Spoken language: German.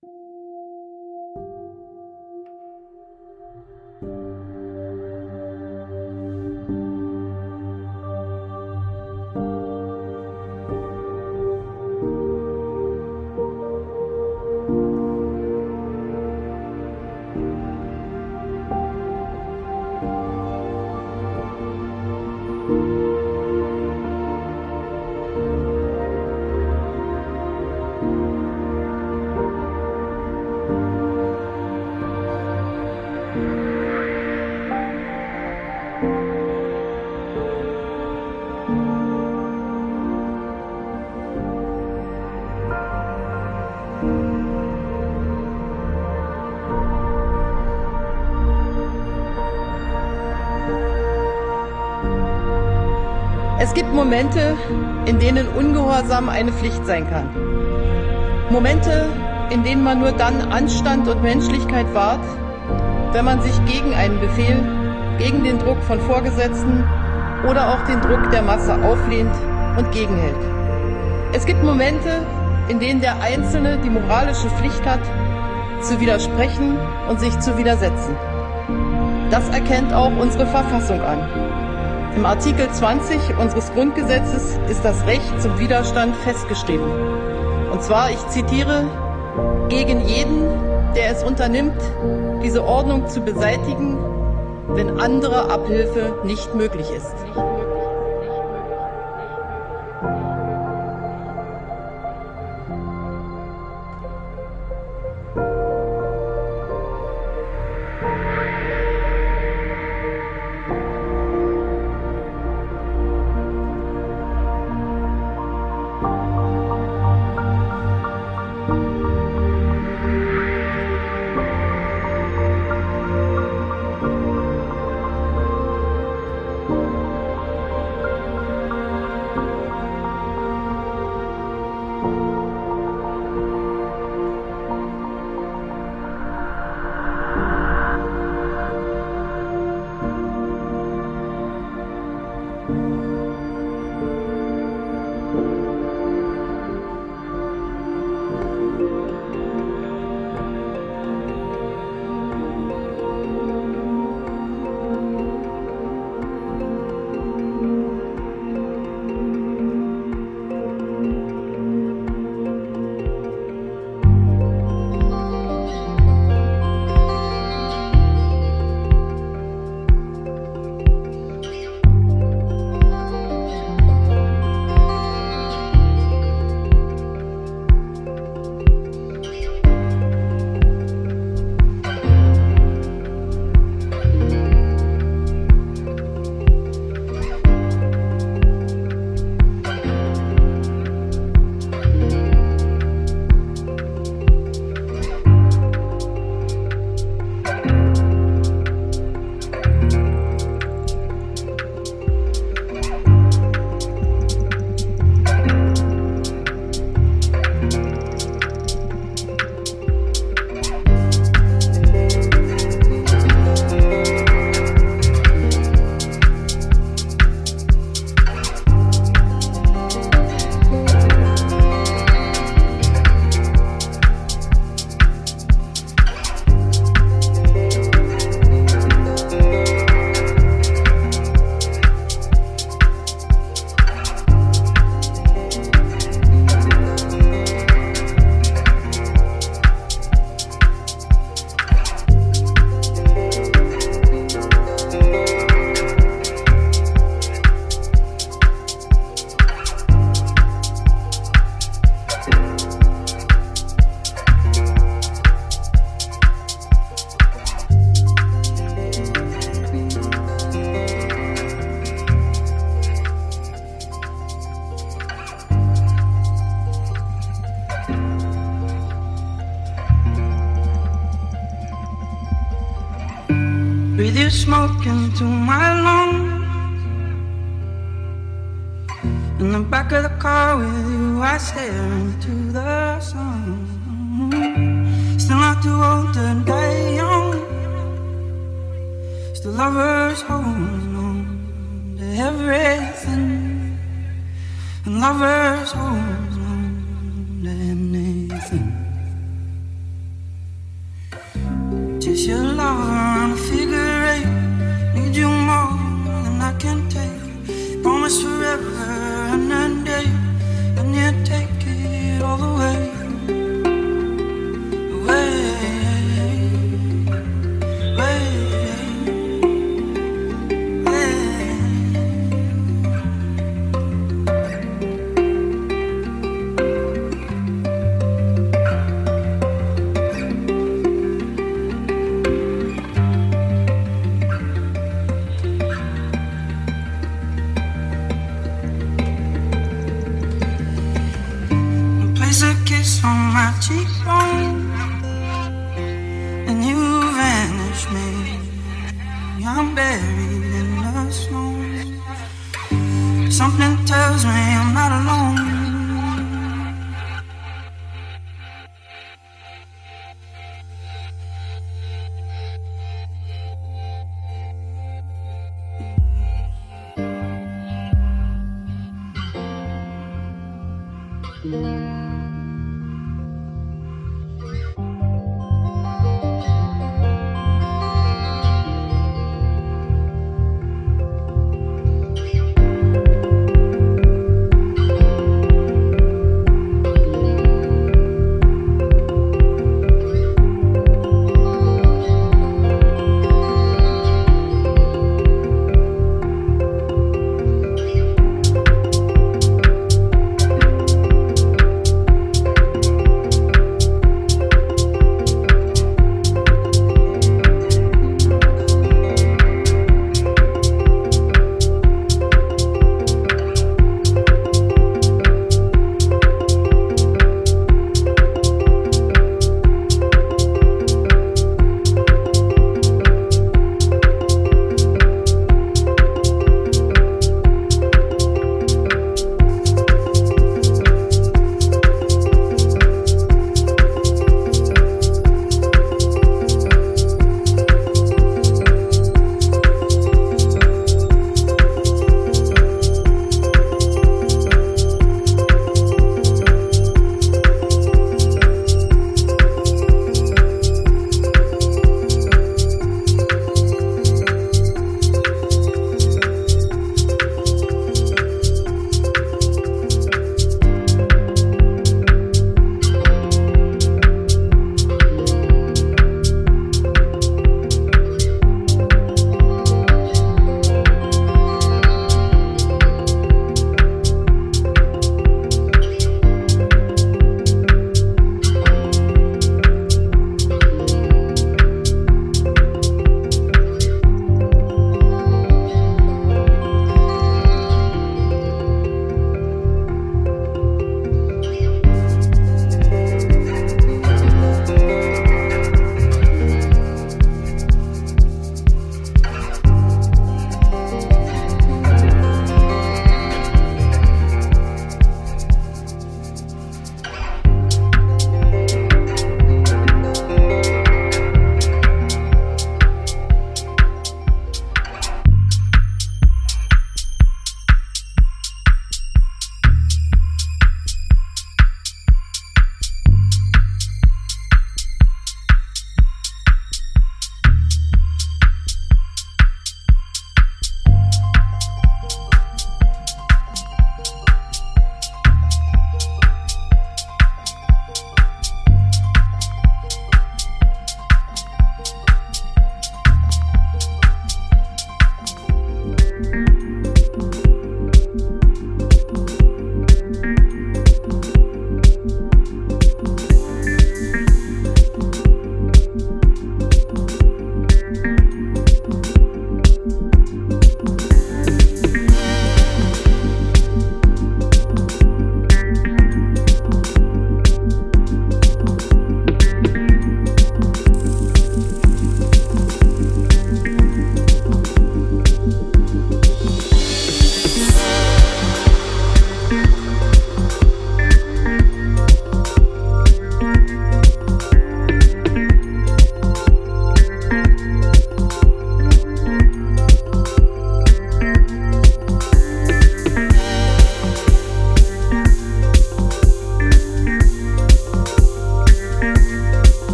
Es Momente, in denen Ungehorsam eine Pflicht sein kann. Momente, in denen man nur dann Anstand und Menschlichkeit wahrt, wenn man sich gegen einen Befehl, gegen den Druck von Vorgesetzten oder auch den Druck der Masse auflehnt und gegenhält. Es gibt Momente, in denen der Einzelne die moralische Pflicht hat, zu widersprechen und sich zu widersetzen. Das erkennt auch unsere Verfassung an. Im Artikel 20 unseres Grundgesetzes ist das Recht zum Widerstand festgeschrieben. Und zwar, ich zitiere, gegen jeden, der es unternimmt, diese Ordnung zu beseitigen, wenn andere Abhilfe nicht möglich ist.